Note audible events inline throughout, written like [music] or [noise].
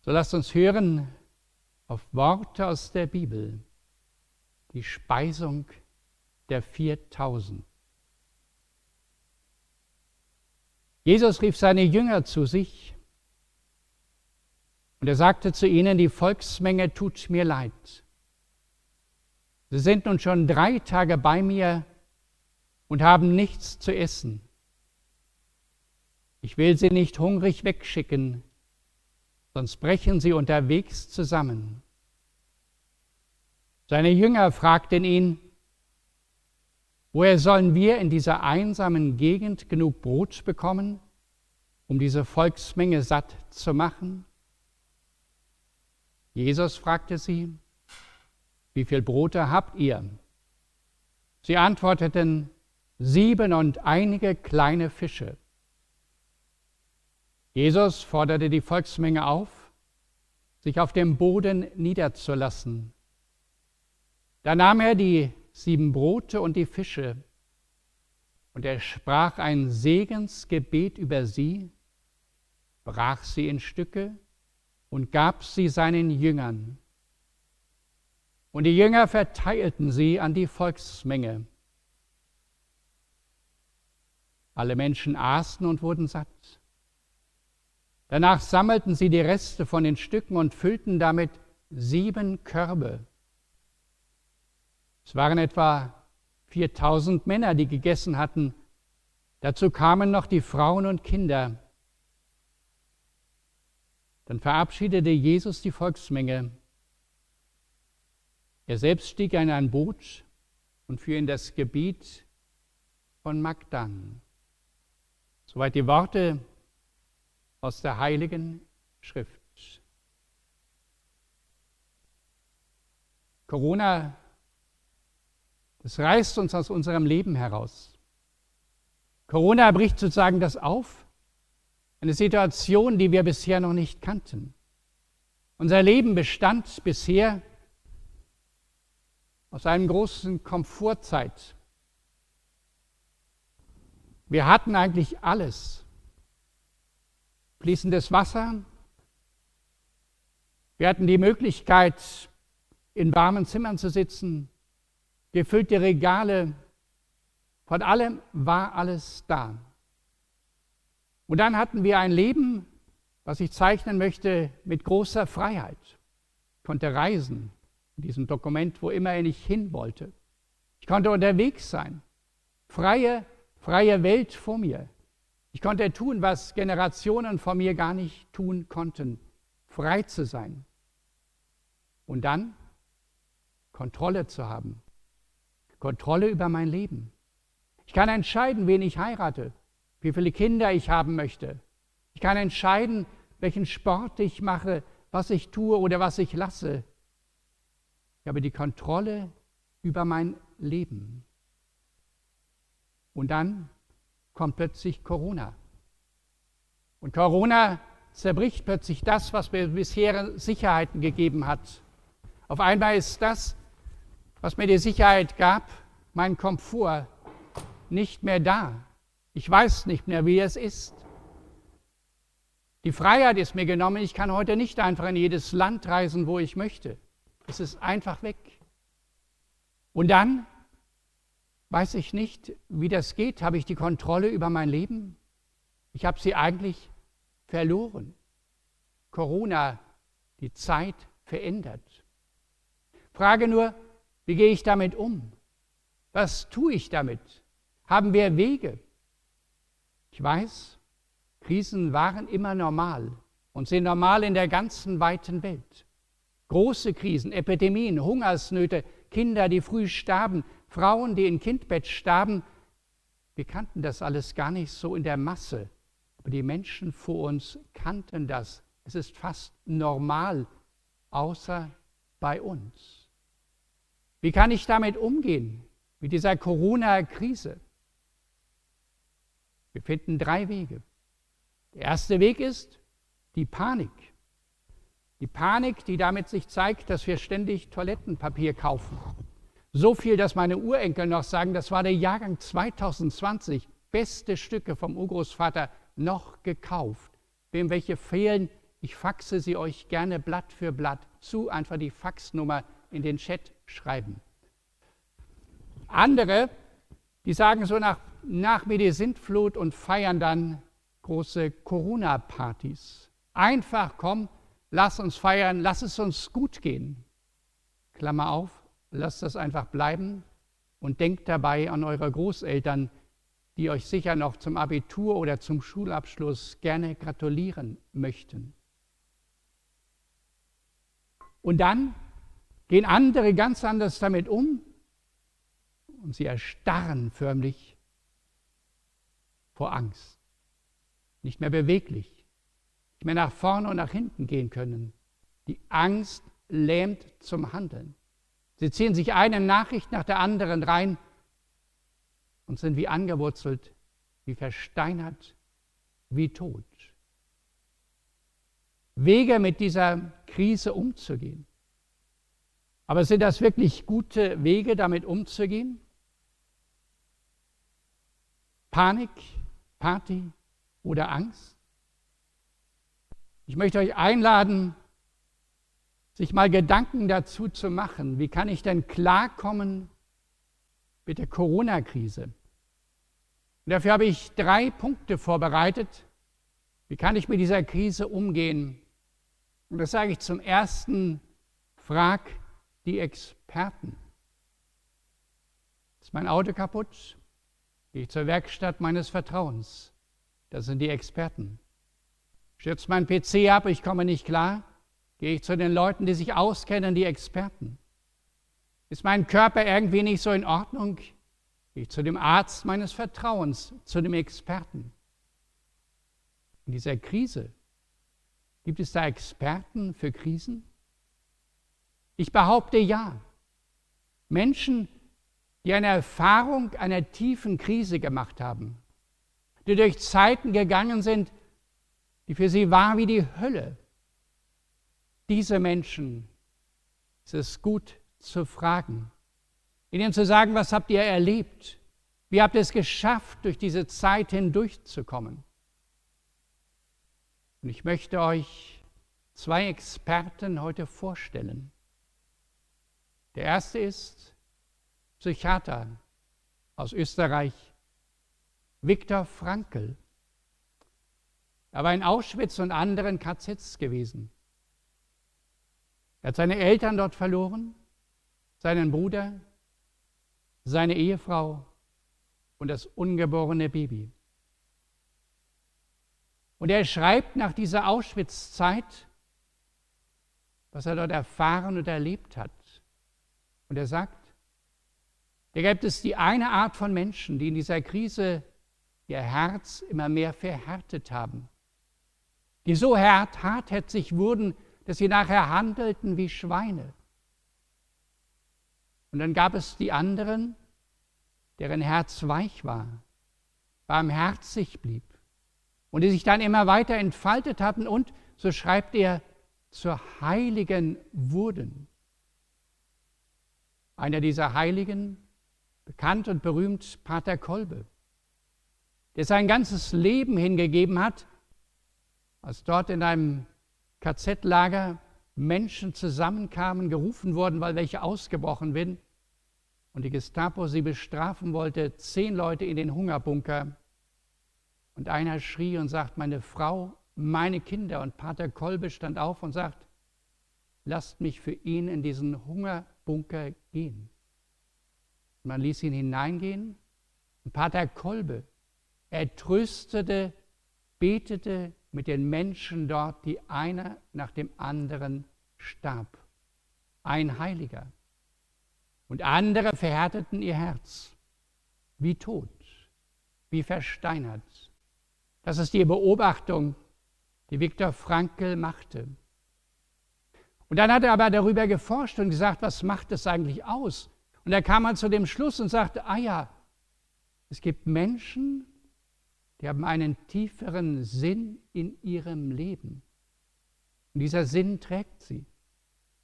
So lasst uns hören auf Worte aus der Bibel, die Speisung der 4000. Jesus rief seine Jünger zu sich und er sagte zu ihnen, die Volksmenge tut mir leid. Sie sind nun schon drei Tage bei mir und haben nichts zu essen. Ich will sie nicht hungrig wegschicken, sonst brechen sie unterwegs zusammen. Seine Jünger fragten ihn, woher sollen wir in dieser einsamen Gegend genug Brot bekommen, um diese Volksmenge satt zu machen? Jesus fragte sie, wie viel Brote habt ihr? Sie antworteten, sieben und einige kleine Fische. Jesus forderte die Volksmenge auf, sich auf dem Boden niederzulassen. Da nahm er die sieben Brote und die Fische und er sprach ein Segensgebet über sie, brach sie in Stücke und gab sie seinen Jüngern. Und die Jünger verteilten sie an die Volksmenge. Alle Menschen aßen und wurden satt. Danach sammelten sie die Reste von den Stücken und füllten damit sieben Körbe. Es waren etwa 4000 Männer, die gegessen hatten. Dazu kamen noch die Frauen und Kinder. Dann verabschiedete Jesus die Volksmenge. Er selbst stieg in ein Boot und fuhr in das Gebiet von Magdan. Soweit die Worte aus der Heiligen Schrift. Corona, das reißt uns aus unserem Leben heraus. Corona bricht sozusagen das auf, eine Situation, die wir bisher noch nicht kannten. Unser Leben bestand bisher aus einem großen Komfortzeit. Wir hatten eigentlich alles. Fließendes Wasser. Wir hatten die Möglichkeit, in warmen Zimmern zu sitzen, gefüllte Regale. Von allem war alles da. Und dann hatten wir ein Leben, was ich zeichnen möchte, mit großer Freiheit. Ich konnte reisen in diesem Dokument, wo immer ich hin wollte. Ich konnte unterwegs sein. Freie, freie Welt vor mir. Ich konnte tun, was Generationen vor mir gar nicht tun konnten. Frei zu sein. Und dann Kontrolle zu haben. Kontrolle über mein Leben. Ich kann entscheiden, wen ich heirate wie viele Kinder ich haben möchte. Ich kann entscheiden, welchen Sport ich mache, was ich tue oder was ich lasse. Ich habe die Kontrolle über mein Leben. Und dann kommt plötzlich Corona. Und Corona zerbricht plötzlich das, was mir bisher Sicherheiten gegeben hat. Auf einmal ist das, was mir die Sicherheit gab, mein Komfort, nicht mehr da. Ich weiß nicht mehr, wie es ist. Die Freiheit ist mir genommen. Ich kann heute nicht einfach in jedes Land reisen, wo ich möchte. Es ist einfach weg. Und dann weiß ich nicht, wie das geht. Habe ich die Kontrolle über mein Leben? Ich habe sie eigentlich verloren. Corona, die Zeit verändert. Frage nur, wie gehe ich damit um? Was tue ich damit? Haben wir Wege? Ich weiß, Krisen waren immer normal und sind normal in der ganzen weiten Welt. Große Krisen, Epidemien, Hungersnöte, Kinder, die früh starben, Frauen, die im Kindbett starben. Wir kannten das alles gar nicht so in der Masse, aber die Menschen vor uns kannten das. Es ist fast normal, außer bei uns. Wie kann ich damit umgehen, mit dieser Corona-Krise? Wir finden drei Wege. Der erste Weg ist die Panik. Die Panik, die damit sich zeigt, dass wir ständig Toilettenpapier kaufen. So viel, dass meine Urenkel noch sagen, das war der Jahrgang 2020, beste Stücke vom Urgroßvater noch gekauft. Wem welche fehlen, Ich faxe sie euch gerne Blatt für Blatt zu, einfach die Faxnummer in den Chat schreiben. Andere, die sagen so nach, nach mir die Sintflut und feiern dann große Corona-Partys. Einfach komm, lass uns feiern, lass es uns gut gehen. Klammer auf, lasst das einfach bleiben und denkt dabei an eure Großeltern, die euch sicher noch zum Abitur oder zum Schulabschluss gerne gratulieren möchten. Und dann gehen andere ganz anders damit um und sie erstarren förmlich vor Angst. Nicht mehr beweglich, nicht mehr nach vorne und nach hinten gehen können. Die Angst lähmt zum Handeln. Sie ziehen sich eine Nachricht nach der anderen rein und sind wie angewurzelt, wie versteinert, wie tot. Wege mit dieser Krise umzugehen. Aber sind das wirklich gute Wege, damit umzugehen? Panik, Party oder Angst? Ich möchte euch einladen, sich mal Gedanken dazu zu machen, wie kann ich denn klarkommen mit der Corona-Krise? Und dafür habe ich drei Punkte vorbereitet. Wie kann ich mit dieser Krise umgehen? Und das sage ich zum ersten, frag die Experten. Ist mein Auto kaputt? Gehe ich zur Werkstatt meines Vertrauens. Das sind die Experten. Stürzt mein PC ab, ich komme nicht klar? Gehe ich zu den Leuten, die sich auskennen, die Experten. Ist mein Körper irgendwie nicht so in Ordnung? Ich zu dem Arzt meines Vertrauens, zu dem Experten. In dieser Krise gibt es da Experten für Krisen? Ich behaupte ja. Menschen, die eine Erfahrung einer tiefen Krise gemacht haben, die durch Zeiten gegangen sind, die für sie war wie die Hölle. Diese Menschen ist es gut zu fragen ihnen zu sagen, was habt ihr erlebt? Wie habt ihr es geschafft, durch diese Zeit hindurchzukommen? Und ich möchte euch zwei Experten heute vorstellen. Der erste ist Psychiater aus Österreich, Viktor Frankl. Er war in Auschwitz und anderen KZs gewesen. Er hat seine Eltern dort verloren, seinen Bruder, seine Ehefrau und das ungeborene Baby. Und er schreibt nach dieser Auschwitz-Zeit, was er dort erfahren und erlebt hat. Und er sagt, da gibt es die eine Art von Menschen, die in dieser Krise ihr Herz immer mehr verhärtet haben, die so hart, hartherzig wurden, dass sie nachher handelten wie Schweine. Und dann gab es die anderen, deren Herz weich war, barmherzig blieb und die sich dann immer weiter entfaltet hatten und, so schreibt er, zur Heiligen wurden. Einer dieser Heiligen, bekannt und berühmt, Pater Kolbe, der sein ganzes Leben hingegeben hat, als dort in einem KZ-Lager Menschen zusammenkamen, gerufen wurden, weil welche ausgebrochen sind und die Gestapo sie bestrafen wollte, zehn Leute in den Hungerbunker. Und einer schrie und sagt, meine Frau, meine Kinder. Und Pater Kolbe stand auf und sagt, lasst mich für ihn in diesen Hungerbunker gehen. Und man ließ ihn hineingehen. Und Pater Kolbe, er tröstete, betete mit den Menschen dort, die einer nach dem anderen starb. Ein Heiliger. Und andere verhärteten ihr Herz, wie tot, wie versteinert. Das ist die Beobachtung, die Viktor Frankl machte. Und dann hat er aber darüber geforscht und gesagt, was macht es eigentlich aus? Und er kam mal zu dem Schluss und sagte, ah ja, es gibt Menschen, die haben einen tieferen Sinn in ihrem Leben. Und dieser Sinn trägt sie.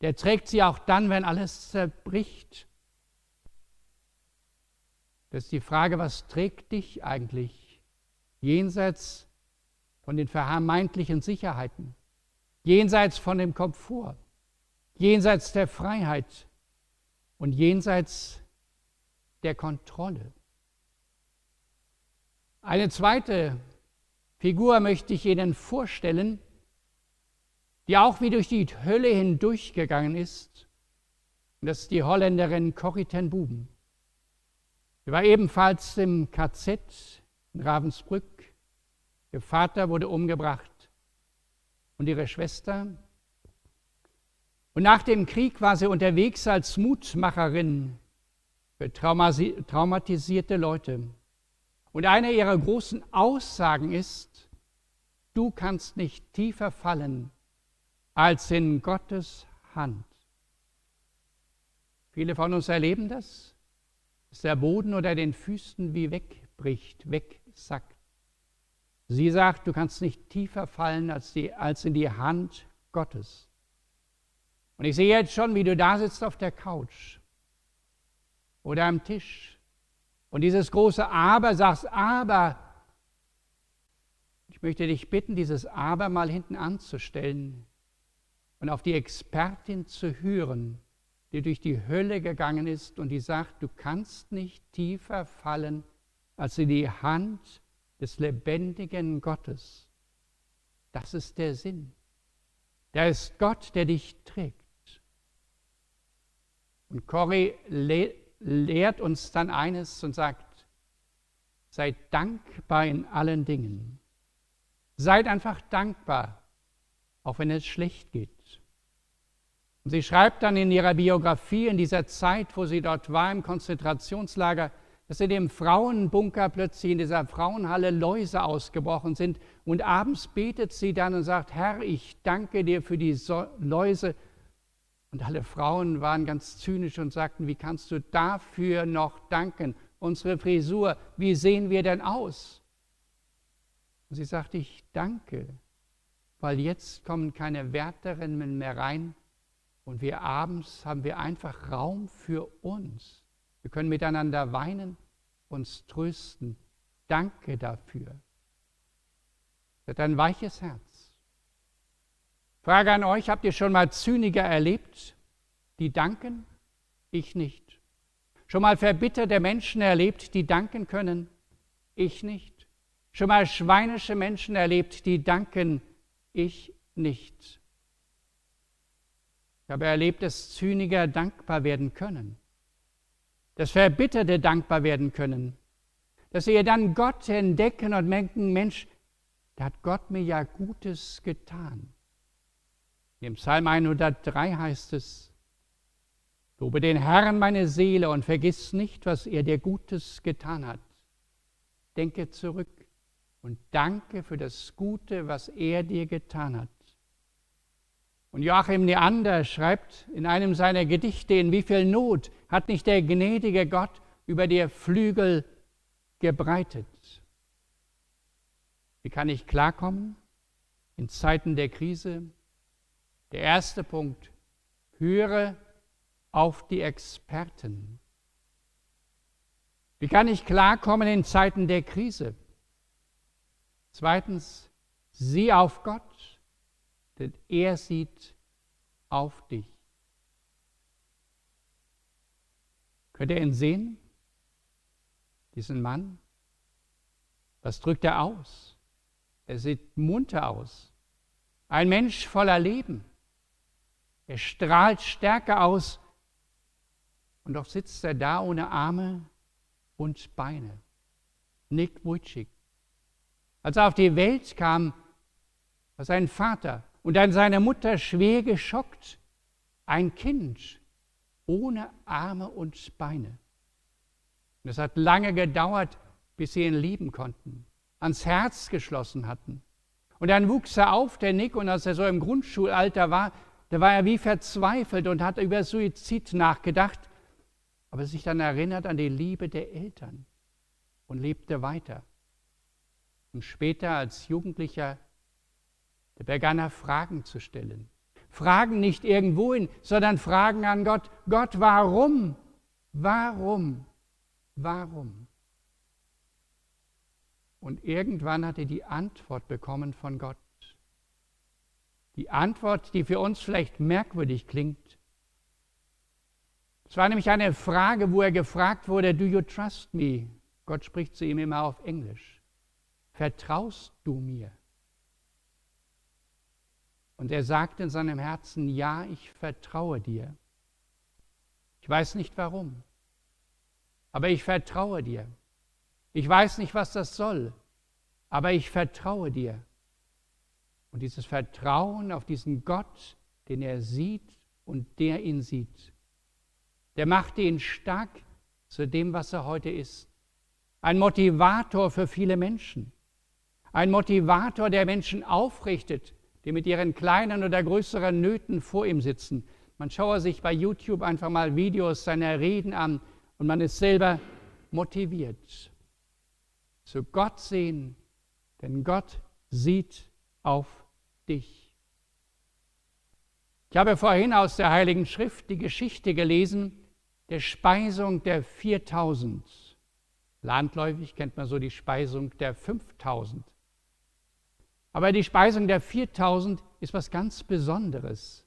Der trägt sie auch dann, wenn alles zerbricht. Das ist die Frage, was trägt dich eigentlich jenseits von den vermeintlichen Sicherheiten? jenseits von dem Komfort, jenseits der Freiheit und jenseits der Kontrolle. Eine zweite Figur möchte ich Ihnen vorstellen, die auch wie durch die Hölle hindurchgegangen ist. Und das ist die Holländerin Corrie ten Buben. Sie war ebenfalls im KZ in Ravensbrück. Ihr Vater wurde umgebracht und ihre Schwester. Und nach dem Krieg war sie unterwegs als Mutmacherin für traumatisierte Leute. Und eine ihrer großen Aussagen ist, du kannst nicht tiefer fallen als in Gottes Hand. Viele von uns erleben das, dass der Boden unter den Füßen wie wegbricht, wegsackt. Sie sagt, du kannst nicht tiefer fallen als, die, als in die Hand Gottes. Und ich sehe jetzt schon, wie du da sitzt auf der Couch oder am Tisch und dieses große Aber sagst, aber. Ich möchte dich bitten, dieses Aber mal hinten anzustellen und auf die Expertin zu hören, die durch die Hölle gegangen ist und die sagt, du kannst nicht tiefer fallen als in die Hand des lebendigen Gottes. Das ist der Sinn. Der ist Gott, der dich trägt. Und Corrie lehrt uns dann eines und sagt, seid dankbar in allen Dingen. Seid einfach dankbar, auch wenn es schlecht geht. Und sie schreibt dann in ihrer Biografie in dieser Zeit, wo sie dort war im Konzentrationslager, dass in dem Frauenbunker plötzlich in dieser Frauenhalle Läuse ausgebrochen sind. Und abends betet sie dann und sagt, Herr, ich danke dir für die Läuse. Und alle Frauen waren ganz zynisch und sagten, wie kannst du dafür noch danken? Unsere Frisur, wie sehen wir denn aus? Und sie sagte, ich danke, weil jetzt kommen keine Wärterinnen mehr rein, und wir abends haben wir einfach Raum für uns. Wir können miteinander weinen, uns trösten. Danke dafür. Sie hat ein weiches Herz. Frage an euch, habt ihr schon mal Zyniker erlebt, die danken? Ich nicht. Schon mal verbitterte Menschen erlebt, die danken können? Ich nicht. Schon mal schweinische Menschen erlebt, die danken? Ich nicht. Ich habe erlebt, dass Zyniker dankbar werden können, dass Verbitterte dankbar werden können, dass sie dann Gott entdecken und denken, Mensch, da hat Gott mir ja Gutes getan. Im Psalm 103 heißt es, Lobe den Herrn meine Seele und vergiss nicht, was er dir Gutes getan hat. Denke zurück und danke für das Gute, was er dir getan hat. Und Joachim Neander schreibt in einem seiner Gedichte, in wie viel Not hat nicht der gnädige Gott über dir Flügel gebreitet. Wie kann ich klarkommen in Zeiten der Krise? Der erste Punkt, höre auf die Experten. Wie kann ich klarkommen in Zeiten der Krise? Zweitens, sieh auf Gott denn er sieht auf dich. Könnt ihr ihn sehen? Diesen Mann? Was drückt er aus? Er sieht munter aus. Ein Mensch voller Leben. Er strahlt Stärke aus und doch sitzt er da ohne Arme und Beine. Nick Wujcik. Als er auf die Welt kam, war sein Vater und dann seine Mutter schwer geschockt. Ein Kind ohne Arme und Beine. Und es hat lange gedauert, bis sie ihn lieben konnten, ans Herz geschlossen hatten. Und dann wuchs er auf, der Nick, und als er so im Grundschulalter war, da war er wie verzweifelt und hat über Suizid nachgedacht, aber sich dann erinnert an die Liebe der Eltern und lebte weiter. Und später als Jugendlicher begann er Fragen zu stellen. Fragen nicht irgendwohin, sondern Fragen an Gott. Gott, warum? Warum? Warum? Und irgendwann hat er die Antwort bekommen von Gott. Die Antwort, die für uns vielleicht merkwürdig klingt. Es war nämlich eine Frage, wo er gefragt wurde, Do you trust me? Gott spricht zu ihm immer auf Englisch. Vertraust du mir? Und er sagt in seinem Herzen, ja, ich vertraue dir. Ich weiß nicht warum, aber ich vertraue dir. Ich weiß nicht, was das soll, aber ich vertraue dir. Und dieses Vertrauen auf diesen Gott, den er sieht und der ihn sieht, der machte ihn stark zu dem, was er heute ist. Ein Motivator für viele Menschen. Ein Motivator, der Menschen aufrichtet, die mit ihren kleinen oder größeren Nöten vor ihm sitzen. Man schaue sich bei YouTube einfach mal Videos seiner Reden an und man ist selber motiviert. Zu Gott sehen, denn Gott sieht auf dich. Ich habe vorhin aus der Heiligen Schrift die Geschichte gelesen der Speisung der 4000. Landläufig kennt man so die Speisung der 5000. Aber die Speisung der 4000 ist was ganz Besonderes.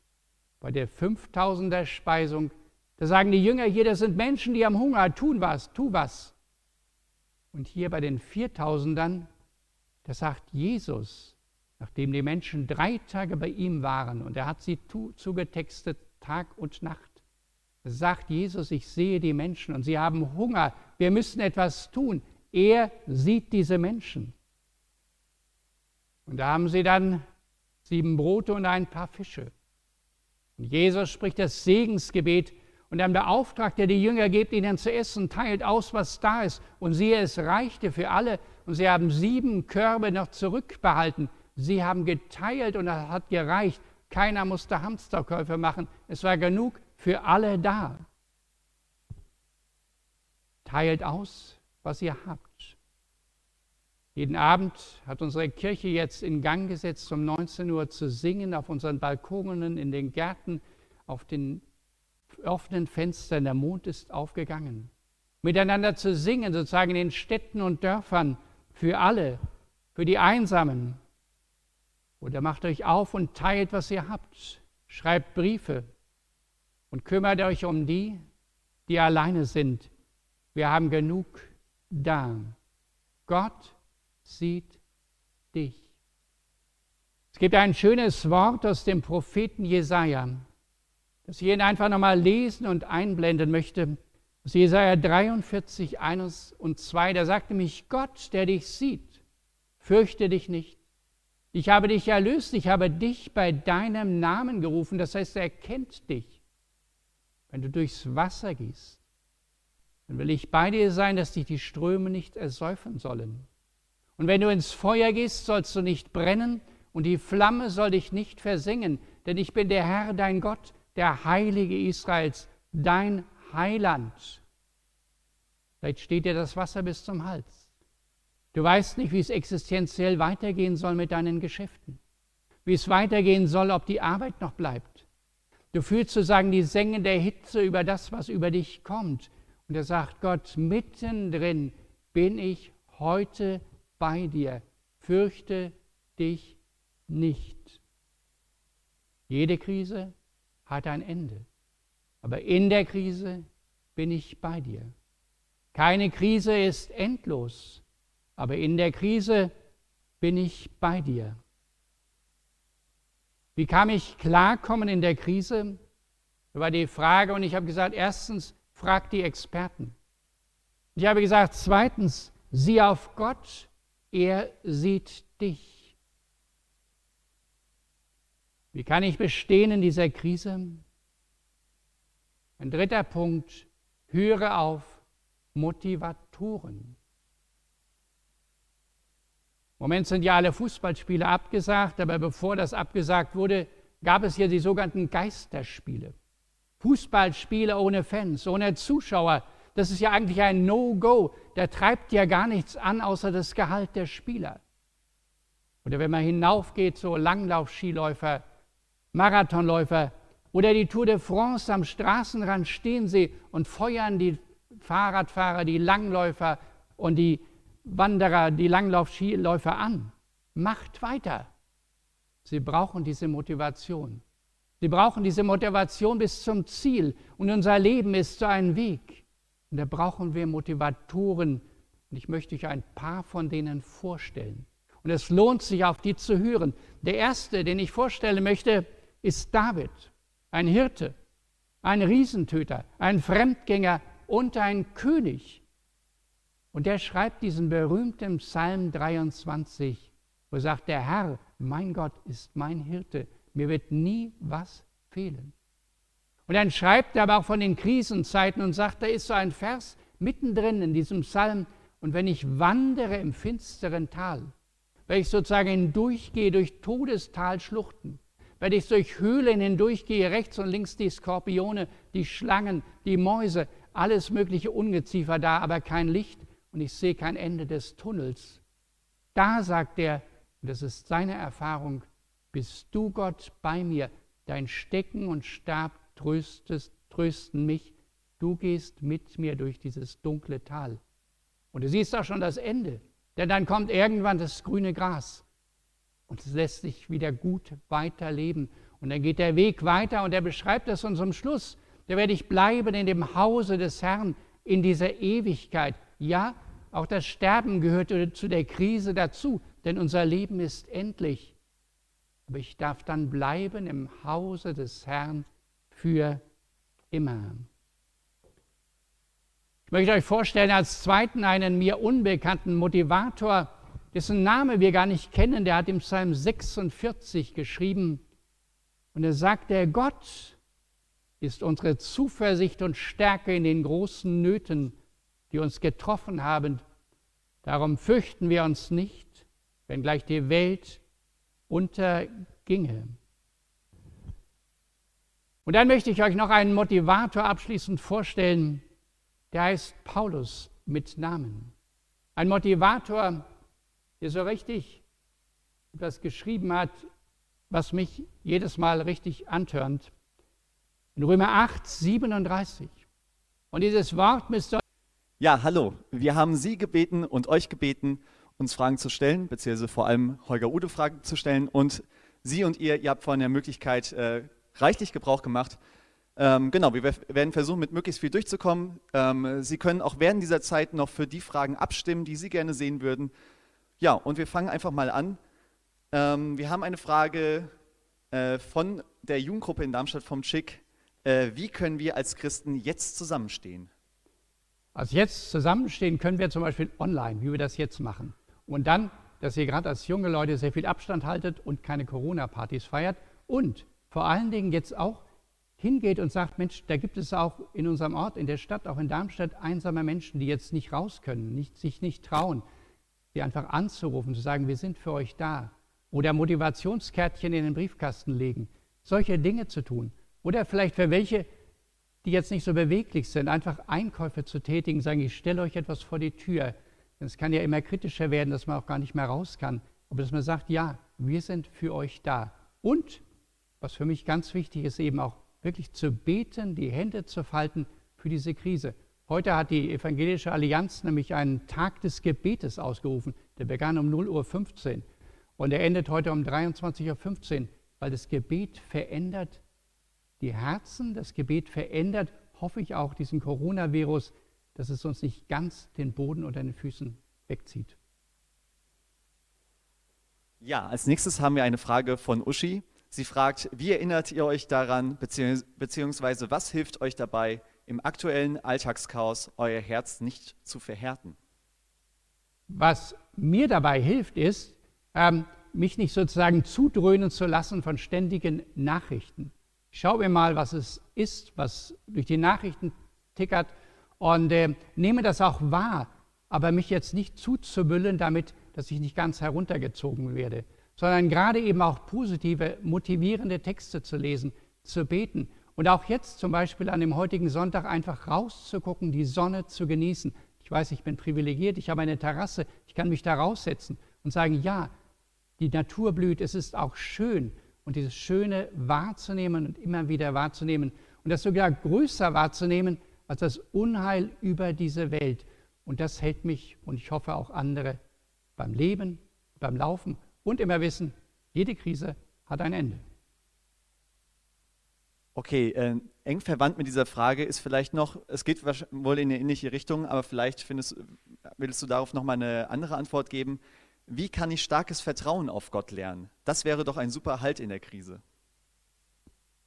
Bei der 5000er Speisung, da sagen die Jünger hier, das sind Menschen, die haben Hunger, tun was, tu was. Und hier bei den 4000ern, da sagt Jesus, nachdem die Menschen drei Tage bei ihm waren und er hat sie zugetextet Tag und Nacht, sagt Jesus, ich sehe die Menschen und sie haben Hunger, wir müssen etwas tun. Er sieht diese Menschen. Und da haben sie dann sieben Brote und ein paar Fische. Und Jesus spricht das Segensgebet und dann beauftragt er die Jünger, gebt ihnen zu essen, teilt aus, was da ist. Und siehe, es reichte für alle. Und sie haben sieben Körbe noch zurückbehalten. Sie haben geteilt und das hat gereicht. Keiner musste Hamsterkäufe machen. Es war genug für alle da. Teilt aus, was ihr habt. Jeden Abend hat unsere Kirche jetzt in Gang gesetzt, um 19 Uhr zu singen, auf unseren Balkonen, in den Gärten, auf den offenen Fenstern. Der Mond ist aufgegangen. Miteinander zu singen, sozusagen in den Städten und Dörfern, für alle, für die Einsamen. Oder macht euch auf und teilt, was ihr habt. Schreibt Briefe und kümmert euch um die, die alleine sind. Wir haben genug da. Gott sieht dich. Es gibt ein schönes Wort aus dem Propheten Jesaja, das ich Ihnen einfach nochmal lesen und einblenden möchte. Aus Jesaja 43, 1 und 2, da sagte mich Gott, der dich sieht, fürchte dich nicht. Ich habe dich erlöst, ich habe dich bei deinem Namen gerufen, das heißt, er kennt dich. Wenn du durchs Wasser gehst, dann will ich bei dir sein, dass dich die Ströme nicht ersäufen sollen. Und wenn du ins Feuer gehst, sollst du nicht brennen und die Flamme soll dich nicht versingen, denn ich bin der Herr, dein Gott, der Heilige Israels, dein Heiland. Vielleicht steht dir das Wasser bis zum Hals. Du weißt nicht, wie es existenziell weitergehen soll mit deinen Geschäften, wie es weitergehen soll, ob die Arbeit noch bleibt. Du fühlst sozusagen die Sänge der Hitze über das, was über dich kommt. Und er sagt Gott, mittendrin bin ich heute bei dir. Fürchte dich nicht. Jede Krise hat ein Ende. Aber in der Krise bin ich bei dir. Keine Krise ist endlos, aber in der Krise bin ich bei dir. Wie kann ich klarkommen in der Krise? Das war die Frage und ich habe gesagt, erstens, frag die Experten. Ich habe gesagt, zweitens, sieh auf Gott er sieht dich. Wie kann ich bestehen in dieser Krise? Ein dritter Punkt, höre auf Motivatoren. Im Moment sind ja alle Fußballspiele abgesagt, aber bevor das abgesagt wurde, gab es hier die sogenannten Geisterspiele. Fußballspiele ohne Fans, ohne Zuschauer, das ist ja eigentlich ein No-Go. Der treibt ja gar nichts an, außer das Gehalt der Spieler. Oder wenn man hinaufgeht, so Langlauf-Skiläufer, Marathonläufer oder die Tour de France am Straßenrand stehen sie und feuern die Fahrradfahrer, die Langläufer und die Wanderer, die Langlauf-Skiläufer an. Macht weiter. Sie brauchen diese Motivation. Sie brauchen diese Motivation bis zum Ziel. Und unser Leben ist so ein Weg. Und da brauchen wir Motivatoren. Und ich möchte euch ein paar von denen vorstellen. Und es lohnt sich, auf die zu hören. Der erste, den ich vorstellen möchte, ist David, ein Hirte, ein Riesentöter, ein Fremdgänger und ein König. Und der schreibt diesen berühmten Psalm 23, wo er sagt, der Herr, mein Gott, ist mein Hirte, mir wird nie was fehlen. Und dann schreibt er aber auch von den Krisenzeiten und sagt, da ist so ein Vers mittendrin in diesem Psalm, und wenn ich wandere im finsteren Tal, wenn ich sozusagen hindurchgehe durch Todestalschluchten, wenn ich durch Höhlen hindurchgehe, rechts und links die Skorpione, die Schlangen, die Mäuse, alles mögliche Ungeziefer da, aber kein Licht und ich sehe kein Ende des Tunnels. Da sagt er, und das ist seine Erfahrung, bist du Gott bei mir, dein Stecken und Stab tröstest, trösten mich, du gehst mit mir durch dieses dunkle Tal. Und du siehst auch schon das Ende, denn dann kommt irgendwann das grüne Gras und es lässt sich wieder gut weiterleben. Und dann geht der Weg weiter und er beschreibt es uns zum Schluss. Da werde ich bleiben in dem Hause des Herrn in dieser Ewigkeit. Ja, auch das Sterben gehört zu der Krise dazu, denn unser Leben ist endlich. Aber ich darf dann bleiben im Hause des Herrn für immer. Ich möchte euch vorstellen als zweiten einen mir unbekannten Motivator, dessen Name wir gar nicht kennen. Der hat im Psalm 46 geschrieben. Und er sagt, der Gott ist unsere Zuversicht und Stärke in den großen Nöten, die uns getroffen haben. Darum fürchten wir uns nicht, wenn gleich die Welt unterginge. Und dann möchte ich euch noch einen Motivator abschließend vorstellen, der heißt Paulus mit Namen. Ein Motivator, der so richtig etwas geschrieben hat, was mich jedes Mal richtig antörnt. In Römer 8, 37. Und dieses Wort müsst ihr. Ja, hallo. Wir haben Sie gebeten und euch gebeten, uns Fragen zu stellen, beziehungsweise vor allem Holger Ude Fragen zu stellen. Und Sie und ihr, ihr habt vorhin der Möglichkeit äh, reichlich Gebrauch gemacht. Ähm, genau, wir werden versuchen, mit möglichst viel durchzukommen. Ähm, Sie können auch während dieser Zeit noch für die Fragen abstimmen, die Sie gerne sehen würden. Ja, und wir fangen einfach mal an. Ähm, wir haben eine Frage äh, von der Jugendgruppe in Darmstadt vom Schick. Äh, wie können wir als Christen jetzt zusammenstehen? Also jetzt zusammenstehen können wir zum Beispiel online, wie wir das jetzt machen. Und dann, dass ihr gerade als junge Leute sehr viel Abstand haltet und keine Corona-Partys feiert. Und vor allen Dingen jetzt auch hingeht und sagt, Mensch, da gibt es auch in unserem Ort, in der Stadt, auch in Darmstadt, einsame Menschen, die jetzt nicht raus können, nicht, sich nicht trauen, sie einfach anzurufen, zu sagen, wir sind für euch da. Oder Motivationskärtchen in den Briefkasten legen. Solche Dinge zu tun. Oder vielleicht für welche, die jetzt nicht so beweglich sind, einfach Einkäufe zu tätigen, sagen, ich stelle euch etwas vor die Tür. Es kann ja immer kritischer werden, dass man auch gar nicht mehr raus kann. Aber dass man sagt, ja, wir sind für euch da. Und, was für mich ganz wichtig ist, eben auch wirklich zu beten, die Hände zu falten für diese Krise. Heute hat die Evangelische Allianz nämlich einen Tag des Gebetes ausgerufen. Der begann um 0.15 Uhr und er endet heute um 23.15 Uhr, weil das Gebet verändert die Herzen, das Gebet verändert, hoffe ich auch, diesen Coronavirus, dass es uns nicht ganz den Boden unter den Füßen wegzieht. Ja, als nächstes haben wir eine Frage von Uschi. Sie fragt, wie erinnert ihr euch daran, beziehungsweise was hilft euch dabei, im aktuellen Alltagschaos euer Herz nicht zu verhärten? Was mir dabei hilft, ist, ähm, mich nicht sozusagen zudröhnen zu lassen von ständigen Nachrichten. Ich schaue mir mal, was es ist, was durch die Nachrichten tickert und äh, nehme das auch wahr, aber mich jetzt nicht zuzumüllen damit, dass ich nicht ganz heruntergezogen werde, sondern gerade eben auch positive, motivierende Texte zu lesen, zu beten und auch jetzt zum Beispiel an dem heutigen Sonntag einfach rauszugucken, die Sonne zu genießen. Ich weiß, ich bin privilegiert, ich habe eine Terrasse, ich kann mich da raussetzen und sagen, ja, die Natur blüht, es ist auch schön. Und dieses Schöne wahrzunehmen und immer wieder wahrzunehmen und das sogar größer wahrzunehmen als das Unheil über diese Welt. Und das hält mich und ich hoffe auch andere beim Leben, beim Laufen und immer wissen, jede Krise hat ein Ende. Okay, äh, eng verwandt mit dieser Frage ist vielleicht noch, es geht wohl in eine ähnliche Richtung, aber vielleicht findest, willst du darauf nochmal eine andere Antwort geben. Wie kann ich starkes Vertrauen auf Gott lernen? Das wäre doch ein super Halt in der Krise.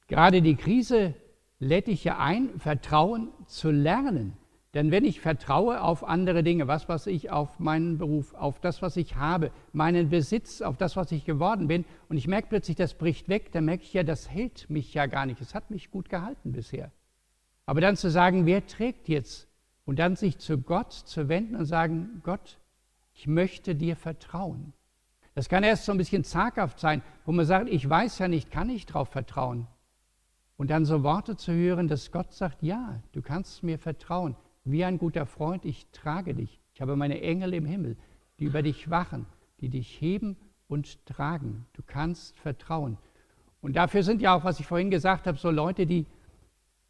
Gerade die Krise lädt dich ja ein, Vertrauen zu lernen. Denn wenn ich vertraue auf andere Dinge, was weiß ich, auf meinen Beruf, auf das, was ich habe, meinen Besitz, auf das, was ich geworden bin, und ich merke plötzlich, das bricht weg, dann merke ich ja, das hält mich ja gar nicht. Es hat mich gut gehalten bisher. Aber dann zu sagen, wer trägt jetzt? Und dann sich zu Gott zu wenden und sagen, Gott, ich möchte dir vertrauen. Das kann erst so ein bisschen zaghaft sein, wo man sagt, ich weiß ja nicht, kann ich darauf vertrauen. Und dann so Worte zu hören, dass Gott sagt, ja, du kannst mir vertrauen. Wie ein guter Freund, ich trage dich. Ich habe meine Engel im Himmel, die über dich wachen, die dich heben und tragen. Du kannst vertrauen. Und dafür sind ja auch, was ich vorhin gesagt habe, so Leute, die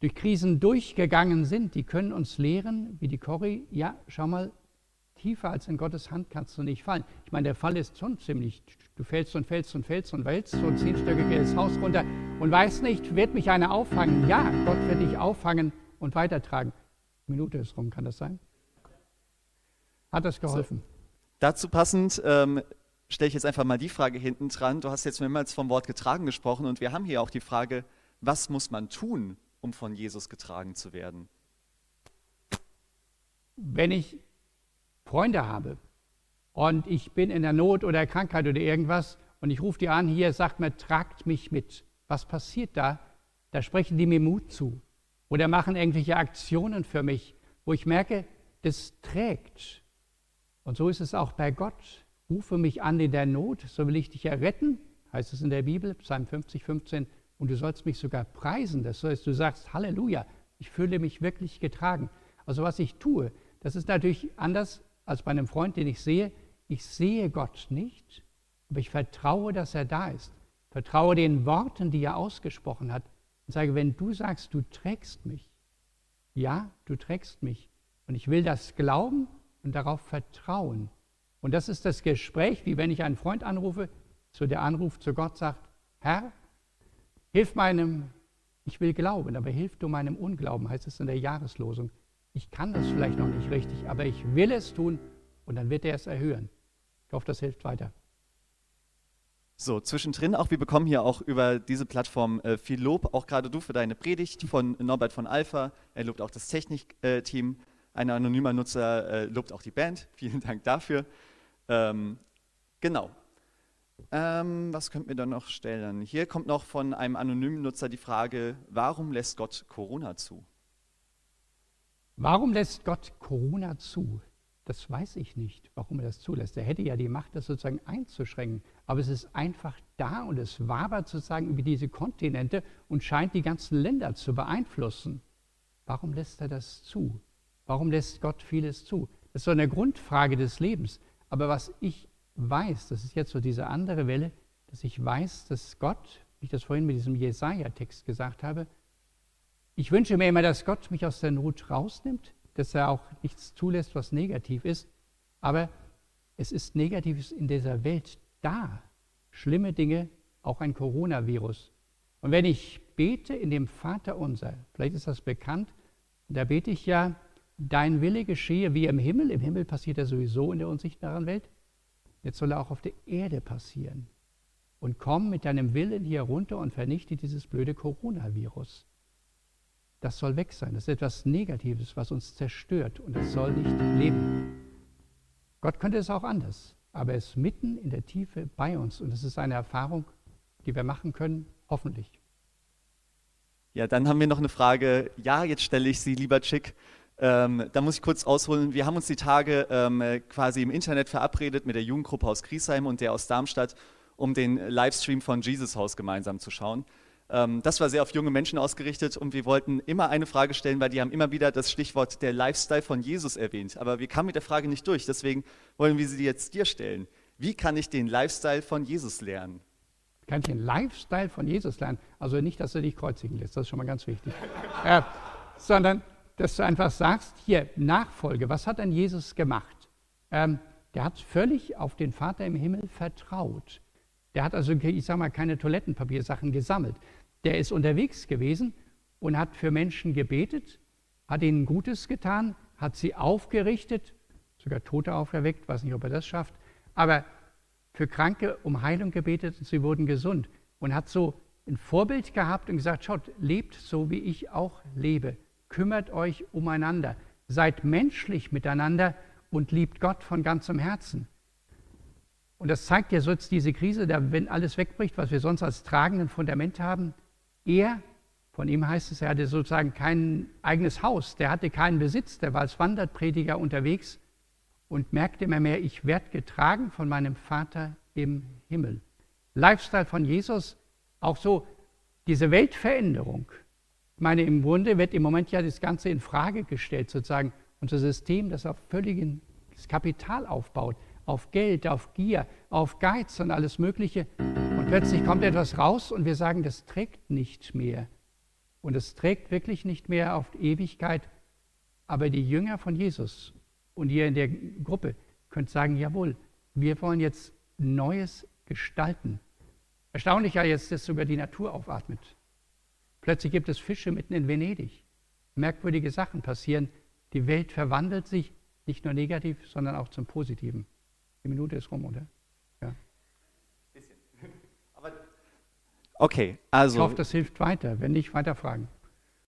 durch Krisen durchgegangen sind, die können uns lehren, wie die Corrie, ja, schau mal, tiefer als in Gottes Hand kannst du nicht fallen. Ich meine, der Fall ist schon ziemlich, du fällst und fällst und fällst und wälzt so ein zehnstöckiges Haus runter und weißt nicht, wird mich einer auffangen? Ja, Gott wird dich auffangen und weitertragen. Minute ist rum, kann das sein? Hat das geholfen? So, dazu passend ähm, stelle ich jetzt einfach mal die Frage hinten dran. Du hast jetzt mehrmals vom Wort getragen gesprochen und wir haben hier auch die Frage, was muss man tun, um von Jesus getragen zu werden? Wenn ich Freunde habe und ich bin in der Not oder Krankheit oder irgendwas und ich rufe die an, hier sagt mir, tragt mich mit. Was passiert da? Da sprechen die mir Mut zu oder machen irgendwelche Aktionen für mich, wo ich merke, das trägt. Und so ist es auch bei Gott. Rufe mich an in der Not, so will ich dich erretten, heißt es in der Bibel, Psalm 50, 15, und du sollst mich sogar preisen. Das heißt, du sagst, Halleluja, ich fühle mich wirklich getragen. Also was ich tue, das ist natürlich anders als bei einem Freund, den ich sehe. Ich sehe Gott nicht, aber ich vertraue, dass er da ist. Vertraue den Worten, die er ausgesprochen hat und sage, wenn du sagst, du trägst mich, ja, du trägst mich. Und ich will das glauben und darauf vertrauen. Und das ist das Gespräch, wie wenn ich einen Freund anrufe, so der Anruf zu Gott sagt, Herr, hilf meinem, ich will glauben, aber hilf du meinem Unglauben, heißt es in der Jahreslosung. Ich kann das vielleicht noch nicht richtig, aber ich will es tun und dann wird er es erhöhen. Ich hoffe, das hilft weiter. So, zwischendrin auch, wir bekommen hier auch über diese Plattform äh, viel Lob, auch gerade du für deine Predigt von Norbert von Alpha. Er lobt auch das Technikteam. Ein anonymer Nutzer äh, lobt auch die Band. [laughs] Vielen Dank dafür. Ähm, genau. Ähm, was könnten wir dann noch stellen? Hier kommt noch von einem anonymen Nutzer die Frage, warum lässt Gott Corona zu? Warum lässt Gott Corona zu? Das weiß ich nicht, warum er das zulässt. Er hätte ja die Macht, das sozusagen einzuschränken. Aber es ist einfach da und es wabert sozusagen über diese Kontinente und scheint die ganzen Länder zu beeinflussen. Warum lässt er das zu? Warum lässt Gott vieles zu? Das ist so eine Grundfrage des Lebens. Aber was ich weiß, das ist jetzt so diese andere Welle, dass ich weiß, dass Gott, wie ich das vorhin mit diesem Jesaja-Text gesagt habe, ich wünsche mir immer, dass Gott mich aus der Not rausnimmt, dass er auch nichts zulässt, was negativ ist. Aber es ist Negatives in dieser Welt da. Schlimme Dinge, auch ein Coronavirus. Und wenn ich bete in dem Vater unser, vielleicht ist das bekannt, da bete ich ja, dein Wille geschehe wie im Himmel. Im Himmel passiert er sowieso in der unsichtbaren Welt. Jetzt soll er auch auf der Erde passieren. Und komm mit deinem Willen hier runter und vernichte dieses blöde Coronavirus. Das soll weg sein. Das ist etwas Negatives, was uns zerstört und das soll nicht leben. Gott könnte es auch anders, aber er ist mitten in der Tiefe bei uns und das ist eine Erfahrung, die wir machen können, hoffentlich. Ja, dann haben wir noch eine Frage. Ja, jetzt stelle ich sie, lieber Chick. Ähm, da muss ich kurz ausholen. Wir haben uns die Tage ähm, quasi im Internet verabredet mit der Jugendgruppe aus Griesheim und der aus Darmstadt, um den Livestream von Jesus Haus gemeinsam zu schauen. Ähm, das war sehr auf junge Menschen ausgerichtet und wir wollten immer eine Frage stellen, weil die haben immer wieder das Stichwort der Lifestyle von Jesus erwähnt. Aber wir kamen mit der Frage nicht durch, deswegen wollen wir sie jetzt dir stellen. Wie kann ich den Lifestyle von Jesus lernen? Kann ich den Lifestyle von Jesus lernen? Also nicht, dass du dich kreuzigen lässt, das ist schon mal ganz wichtig. [laughs] äh, sondern, dass du einfach sagst, hier, Nachfolge, was hat denn Jesus gemacht? Ähm, der hat völlig auf den Vater im Himmel vertraut. Der hat also, ich sag mal, keine Toilettenpapiersachen gesammelt. Der ist unterwegs gewesen und hat für Menschen gebetet, hat ihnen Gutes getan, hat sie aufgerichtet, sogar Tote auferweckt, weiß nicht, ob er das schafft, aber für Kranke um Heilung gebetet und sie wurden gesund und hat so ein Vorbild gehabt und gesagt, schaut, lebt so, wie ich auch lebe, kümmert euch umeinander, seid menschlich miteinander und liebt Gott von ganzem Herzen. Und das zeigt ja so jetzt diese Krise, da, wenn alles wegbricht, was wir sonst als tragenden Fundament haben. Er, von ihm heißt es, er hatte sozusagen kein eigenes Haus, der hatte keinen Besitz, der war als Wanderprediger unterwegs und merkte immer mehr, ich werde getragen von meinem Vater im Himmel. Lifestyle von Jesus, auch so diese Weltveränderung. Ich meine, im Grunde wird im Moment ja das Ganze in Frage gestellt, sozusagen unser System, das auf völliges Kapital aufbaut, auf Geld, auf Gier, auf Geiz und alles Mögliche. Und plötzlich kommt etwas raus und wir sagen, das trägt nicht mehr. Und es trägt wirklich nicht mehr auf Ewigkeit. Aber die Jünger von Jesus und ihr in der Gruppe könnt sagen, jawohl, wir wollen jetzt Neues gestalten. Erstaunlich ja jetzt, dass sogar die Natur aufatmet. Plötzlich gibt es Fische mitten in Venedig. Merkwürdige Sachen passieren. Die Welt verwandelt sich nicht nur negativ, sondern auch zum Positiven. Die Minute ist rum, oder? Ja. [laughs] Okay, also. Ich hoffe, das hilft weiter. Wenn nicht, weiter fragen.